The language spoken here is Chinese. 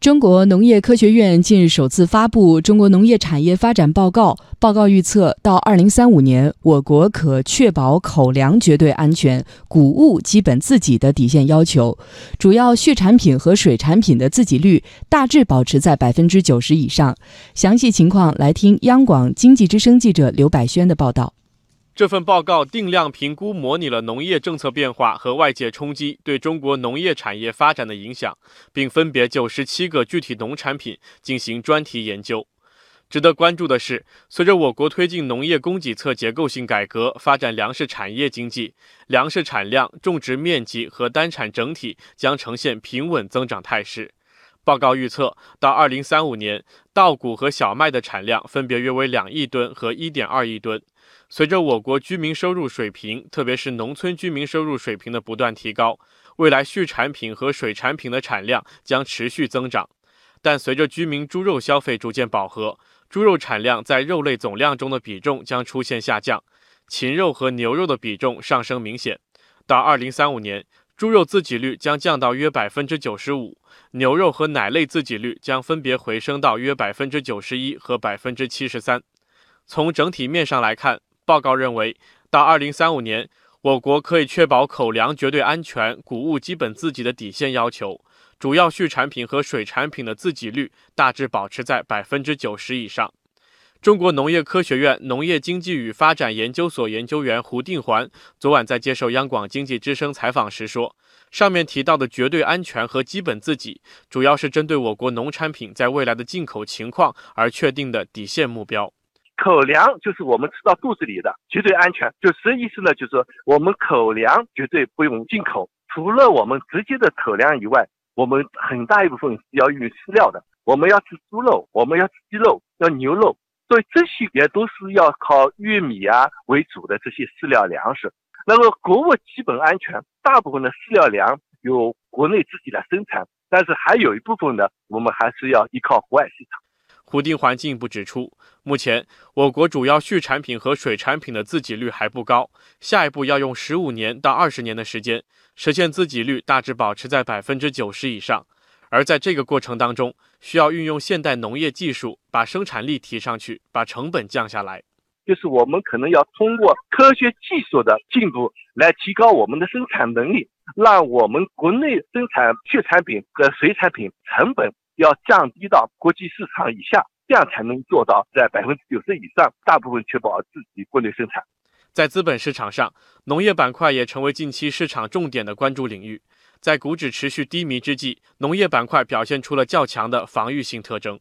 中国农业科学院近日首次发布《中国农业产业发展报告》，报告预测，到2035年，我国可确保口粮绝对安全、谷物基本自给的底线要求，主要畜产品和水产品的自给率大致保持在百分之九十以上。详细情况，来听央广经济之声记者刘百轩的报道。这份报告定量评估模拟了农业政策变化和外界冲击对中国农业产业发展的影响，并分别就十七个具体农产品进行专题研究。值得关注的是，随着我国推进农业供给侧结构性改革，发展粮食产业经济，粮食产量、种植面积和单产整体将呈现平稳增长态势。报告预测，到二零三五年，稻谷和小麦的产量分别约为两亿吨和一点二亿吨。随着我国居民收入水平，特别是农村居民收入水平的不断提高，未来畜产品和水产品的产量将持续增长。但随着居民猪肉消费逐渐饱和，猪肉产量在肉类总量中的比重将出现下降，禽肉和牛肉的比重上升明显。到二零三五年，猪肉自给率将降到约百分之九十五，牛肉和奶类自给率将分别回升到约百分之九十一和百分之七十三。从整体面上来看，报告认为，到二零三五年，我国可以确保口粮绝对安全、谷物基本自给的底线要求，主要畜产品和水产品的自给率大致保持在百分之九十以上。中国农业科学院农业经济与发展研究所研究员胡定环昨晚在接受央广经济之声采访时说，上面提到的绝对安全和基本自给，主要是针对我国农产品在未来的进口情况而确定的底线目标。口粮就是我们吃到肚子里的绝对安全，就什么意思呢？就是说我们口粮绝对不用进口，除了我们直接的口粮以外，我们很大一部分是要用饲料的。我们要吃猪肉，我们要吃鸡肉，要牛肉，所以这些也都是要靠玉米啊为主的这些饲料粮食。那么谷物基本安全，大部分的饲料粮由国内自己来生产，但是还有一部分呢，我们还是要依靠国外市场。胡定环进一步指出，目前我国主要畜产品和水产品的自给率还不高，下一步要用十五年到二十年的时间，实现自给率大致保持在百分之九十以上。而在这个过程当中，需要运用现代农业技术，把生产力提上去，把成本降下来。就是我们可能要通过科学技术的进步，来提高我们的生产能力，让我们国内生产畜产品和水产品成本。要降低到国际市场以下，这样才能做到在百分之九十以上，大部分确保自己国内生产。在资本市场上，农业板块也成为近期市场重点的关注领域。在股指持续低迷之际，农业板块表现出了较强的防御性特征。